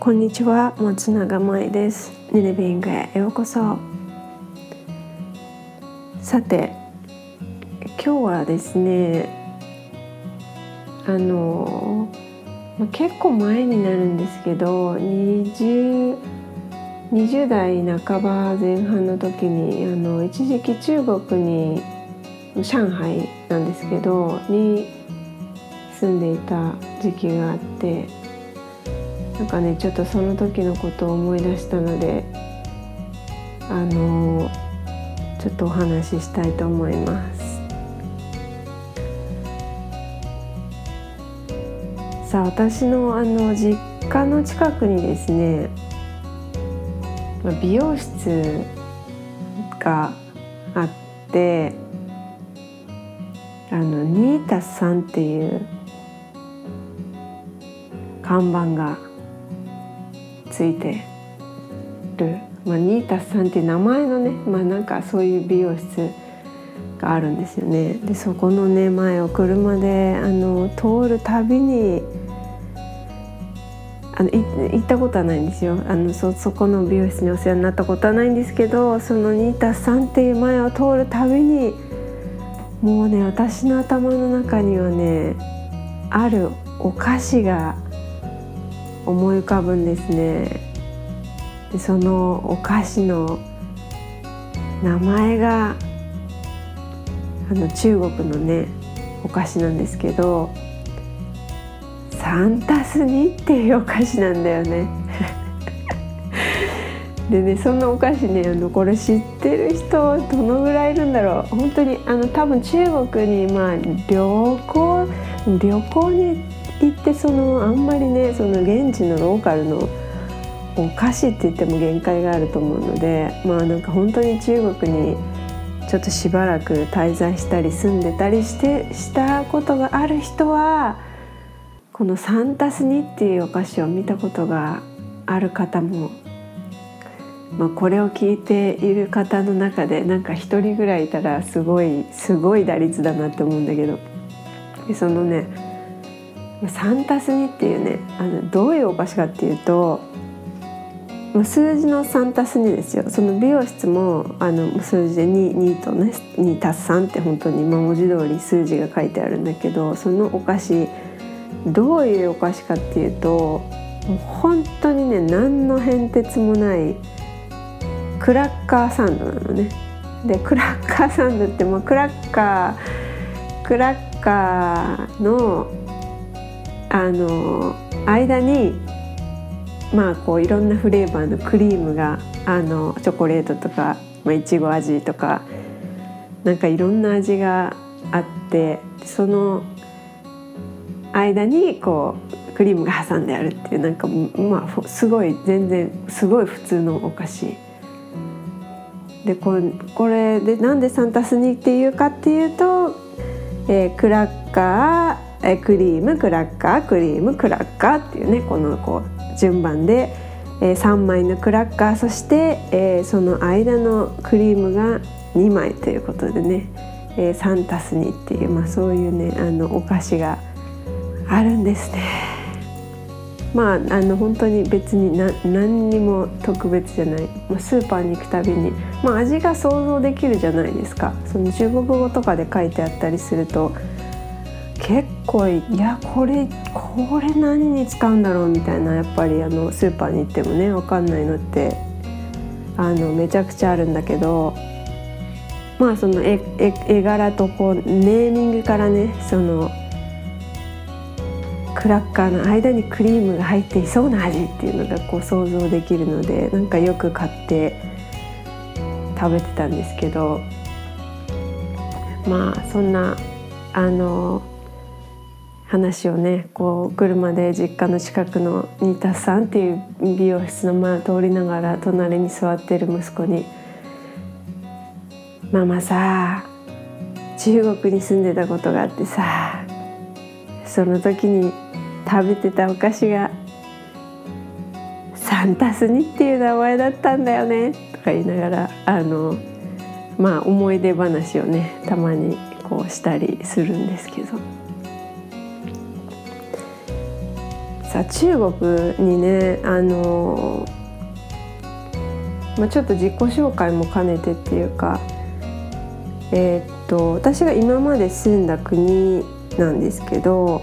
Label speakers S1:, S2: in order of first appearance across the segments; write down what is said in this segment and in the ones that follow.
S1: こんにちは。松永舞です。ネネビングへようこそ。さて今日はですねあの、ま、結構前になるんですけど 20, 20代半ば前半の時にあの一時期中国に上海なんですけどに住んでいた時期があってなんかねちょっとその時のことを思い出したのであのちょっとお話ししたいと思います。さあ私のあの実家の近くにですね美容室があってあのニータさんっていう看板がついてる、まあ、ニータスさんっていう名前のね、まあ、なんかそういう美容室があるんですよね。でそこのね前を車であの通るたびにあの行ったことはないんですよあのそそこの美容室にお世話になったことはないんですけどそのニータスさんっていう前を通るたびにもうね私の頭の中にはねあるお菓子が思い浮かぶんですね。でそのお菓子の名前があの中国のねお菓子なんですけどサンタスニっていうお菓子なんだよね。でねそんなお菓子ねあのこれ知ってる人どのぐらいいるんだろう。本当にあの多分中国にまあ旅行旅行に行ってそのあんまりねその現地のローカルのお菓子って言っても限界があると思うのでまあなんか本当に中国にちょっとしばらく滞在したり住んでたりしてしたことがある人はこのサンタスニっていうお菓子を見たことがある方も、まあ、これを聞いている方の中でなんか一人ぐらいいたらすごいすごい打率だなって思うんだけどでそのねサンタスニっていうねあのどういうお菓子かっていうと数字のサンタスニですよその美容室もあの数字で 2, 2とね2たす3って本当に文字通り数字が書いてあるんだけどそのお菓子どういうお菓子かっていうともう本当にね何の変哲もないクラッカーサンドなのね。でクラッカーサンドって、まあ、クラッカークラッカーのあの間にまあこういろんなフレーバーのクリームがあのチョコレートとか、まあ、いちご味とかなんかいろんな味があってその間にこうクリームが挟んであるっていうなんかまあすごい全然すごい普通のお菓子。でこれこれでなんでサンタスニっていうかっていうと、えー、クラッカーえクリームクラッカークリームクラッカーっていうねこのこう順番で、えー、3枚のクラッカーそして、えー、その間のクリームが2枚ということでね、えー、サンタスニっていう、まあ、そういうねあのお菓子があるんですね。まあ、あの本当に別に何にも特別じゃない、まあ、スーパーに行くたびに、まあ、味が想像できるじゃないですかその中国語とかで書いてあったりすると結構いやこれこれ何に使うんだろうみたいなやっぱりあのスーパーに行ってもね分かんないのってあのめちゃくちゃあるんだけどまあその絵絵柄とこうネーミングからねそのクラッカーの間にクリームが入っていそうな味っていうのがこう想像できるのでなんかよく買って食べてたんですけどまあそんなあの話をねこう車で実家の近くの新田さんっていう美容室の前を通りながら隣に座ってる息子に「ママさ中国に住んでたことがあってさその時に食べてたお菓子がサンタスニっていう名前だったんだよね」とか言いながらあのまあ思い出話をねたまにこうしたりするんですけど。実は中国にねあの、まあ、ちょっと自己紹介も兼ねてっていうかえー、っと私が今まで住んだ国なんですけど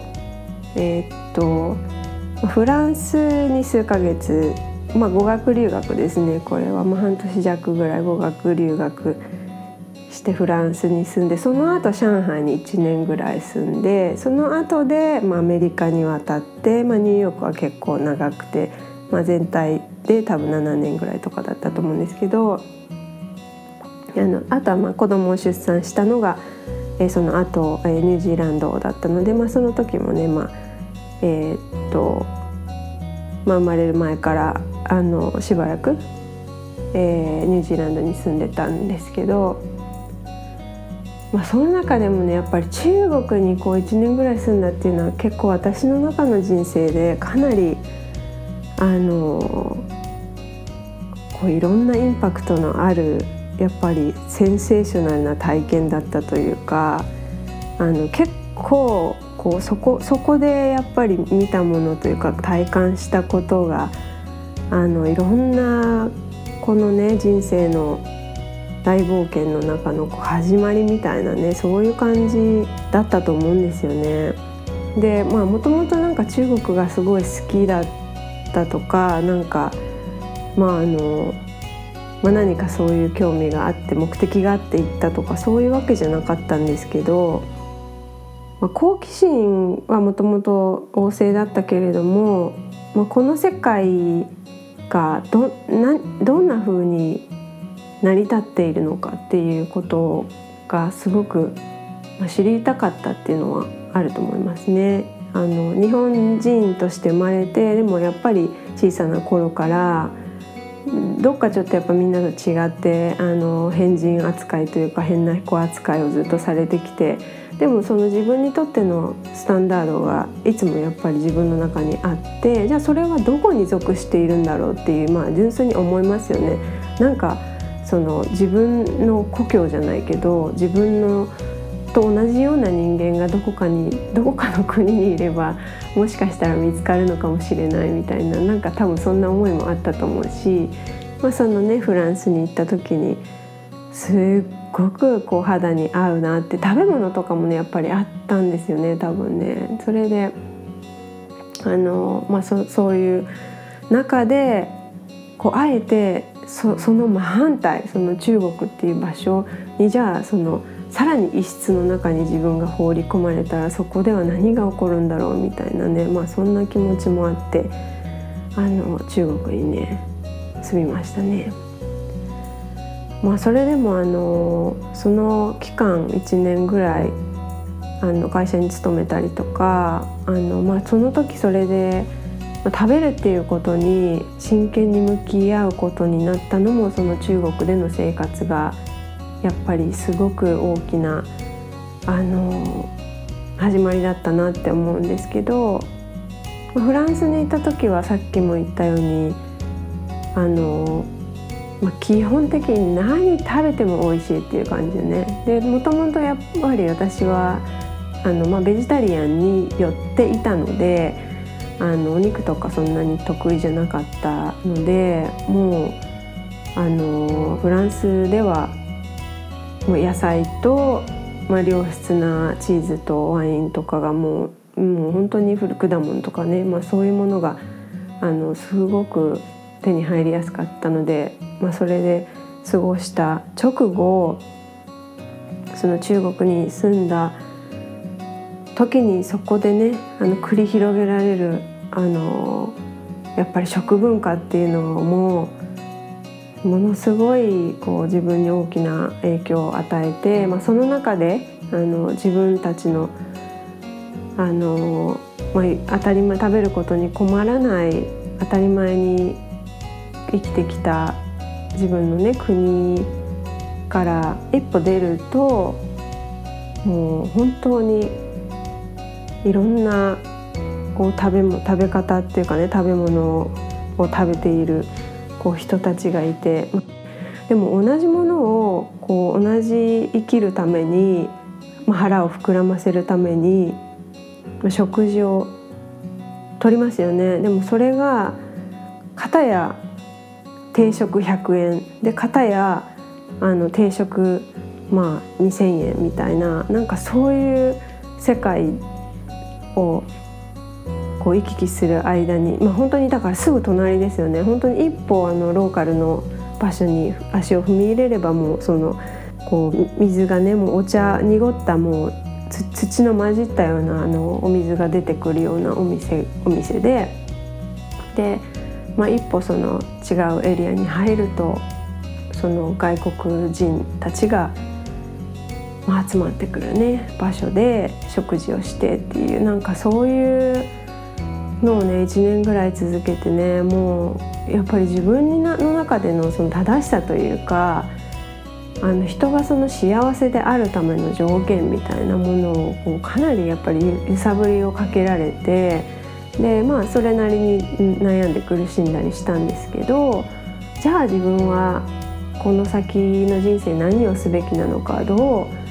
S1: えー、っとフランスに数ヶ月、まあ、語学留学ですねこれは、まあ、半年弱ぐらい語学留学してフランスに住んでその後上海に1年ぐらい住んでその後でまあアメリカに渡って、まあ、ニューヨークは結構長くて、まあ、全体で多分7年ぐらいとかだったと思うんですけどあのあとはまあ子供を出産したのが、えー、その後、えー、ニュージーランドだったので、まあ、その時もね、まあえー、っとまあ、生まれる前からあのしばらく、えー、ニュージーランドに住んでたんですけどまあ、その中でもねやっぱり中国にこう1年ぐらい住んだっていうのは結構私の中の人生でかなりあのこういろんなインパクトのあるやっぱりセンセーショナルな体験だったというかあの結構こうそこそこでやっぱり見たものというか体感したことがあのいろんなこのね人生の大冒険の中の始まりみたいなねそういう感じだったと思うんですよね。でまあもともとなんか中国がすごい好きだったとかなんかまああの、まあ、何かそういう興味があって目的があって行ったとかそういうわけじゃなかったんですけど、まあ、好奇心はもともと旺盛だったけれども、まあ、この世界がどなどんな風に成り立っているのかっていうことがすごく知りたかったっていうのはあると思いますね。あの日本人として生まれてでもやっぱり小さな頃からどっかちょっとやっぱみんなと違ってあの変人扱いというか変な子扱いをずっとされてきてでもその自分にとってのスタンダードがいつもやっぱり自分の中にあってじゃあそれはどこに属しているんだろうっていうまあ純粋に思いますよね。なんかその自分の故郷じゃないけど自分のと同じような人間がどこかにどこかの国にいればもしかしたら見つかるのかもしれないみたいななんか多分そんな思いもあったと思うし、まあ、そのねフランスに行った時にすっごくこう肌に合うなって食べ物とかもねやっぱりあったんですよね多分ね。それであの、まあ、そそういう中でこうあえてそその真反対その中国っていう場所にじゃあそのさらに異質の中に自分が放り込まれたらそこでは何が起こるんだろうみたいなねまあそんな気持ちもあってあの中国にね住みましたね。まあ、それでもあのその期間1年ぐらいあの会社に勤めたりとかあの、まあ、その時それで食べるっていうことに真剣に向き合うことになったのもその中国での生活がやっぱりすごく大きなあの始まりだったなって思うんですけどフランスにいた時はさっきも言ったようにあの、まあ、基本的に何食べても美味しいっていう感じでね。でもともとやっぱり私はあの、まあ、ベジタリアンに寄っていたのであのお肉とかそんなに得意じゃなかったのでもうあのフランスではもう野菜と、まあ、良質なチーズとワインとかがもうもう本当に果物とかね、まあ、そういうものがあのすごく手に入りやすかったので、まあ、それで過ごした直後その中国に住んだ時にそこでねあの繰り広げられるあのやっぱり食文化っていうのもものすごいこう自分に大きな影響を与えて、まあ、その中であの自分たちのあの、まあ、当たり前食べることに困らない当たり前に生きてきた自分のね国から一歩出るともう本当にいろんなこう食べも食べ方っていうかね食べ物を食べているこう人たちがいてでも同じものをこう同じ生きるために、まあ、腹を膨らませるために、まあ、食事を取りますよね。でもそれが片や定食100円で片やあの定食まあ2,000円みたいななんかそういう世界をこう行き来する間に、まあ、本当にだからすぐ隣ですよね。本当に一歩あのローカルの場所に足を踏み入れればもうそのこう水がねもうお茶濁ったもう土の混じったようなあのお水が出てくるようなお店お店で。で、まあ、一歩その違うエリアに入るとその外国人たちが、まあ、集まってくるね場所で食事をしてっていうなんかそういうのをね1年ぐらい続けてねもうやっぱり自分の中でのその正しさというかあの人がその幸せであるための条件みたいなものをこうかなりやっぱり揺さぶりをかけられてでまあそれなりに悩んで苦しんだりしたんですけどじゃあ自分はこの先の人生何をすべきなのかどう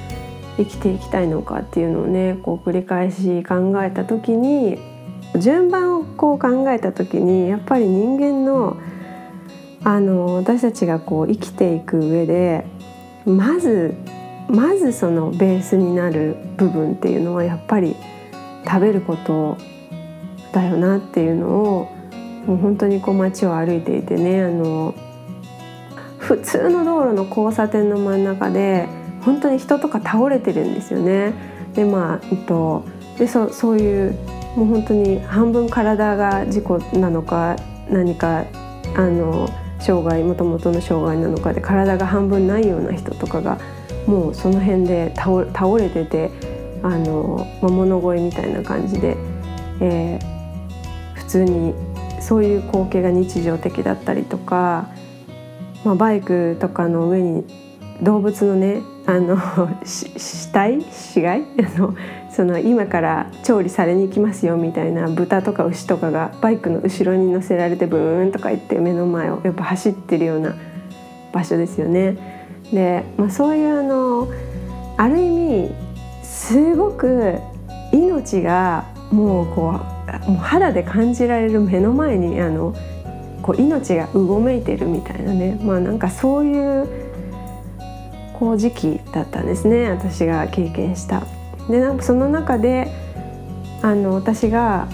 S1: 生きていきたいのかっていうのをねこう繰り返し考えた時に順番をこう考えた時にやっぱり人間のあの私たちがこう生きていく上でまずまずそのベースになる部分っていうのはやっぱり食べることだよなっていうのをもう本当にこう街を歩いていてねあの普通の道路の交差点の真ん中で本当に人とか倒れてるんですよね。でまあ、えっと、でそそういうもう本当に半分体が事故なのか何かあの障害もともとの障害なのかで体が半分ないような人とかがもうその辺で倒れててあの、まあ、物乞いみたいな感じで、えー、普通にそういう光景が日常的だったりとか、まあ、バイクとかの上に動物のねあの死体死骸あのその今から調理されに行きますよみたいな豚とか牛とかがバイクの後ろに乗せられてブーンとか言って目の前をやっぱ走ってるような場所ですよね。で、まあ、そういうあのある意味すごく命がもうこうもう肌で感じられる目の前にあのこう命がうごめいてるみたいなね。まあなんかそういうこう時期だったんですね私が経験した。でなんかその中であの私が、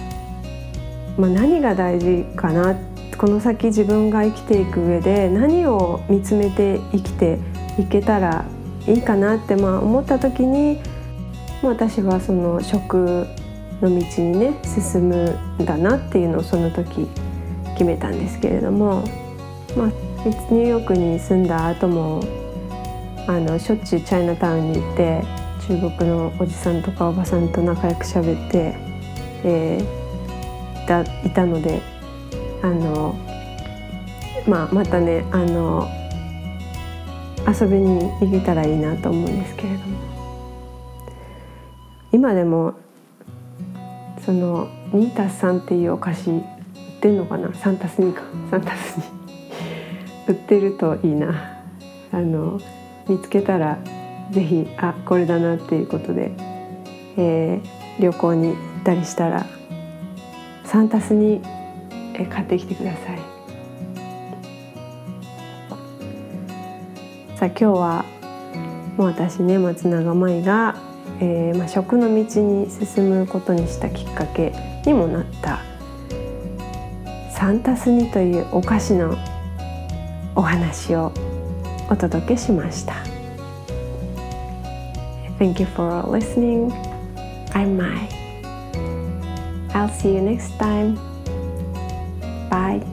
S1: まあ、何が大事かなこの先自分が生きていく上で何を見つめて生きていけたらいいかなってまあ思った時に私はその食の道にね進むんだなっていうのをその時決めたんですけれども、まあ、ニューヨークに住んだ後もあのしょっちゅうチャイナタウンに行って中国のおじさんとかおばさんと仲良く喋って、えー、いたいたのであの、まあ、またねあの遊びに行けたらいいなと思うんですけれども。今でもその2たす3っていうお菓子売ってんのかな？3+2 か。3+2 売ってるといいな。あの見つけたら是非あこれだなっていうことで、えー、旅行に行ったりしたらサンタスに買ってきてください。さあ今日はもう私ね松永舞が、えーまあ、食の道に進むことにしたきっかけにもなったサンタスニというお菓子のお話をお届けしました。Thank you for listening. I'm Mai. I'll see you next time. Bye.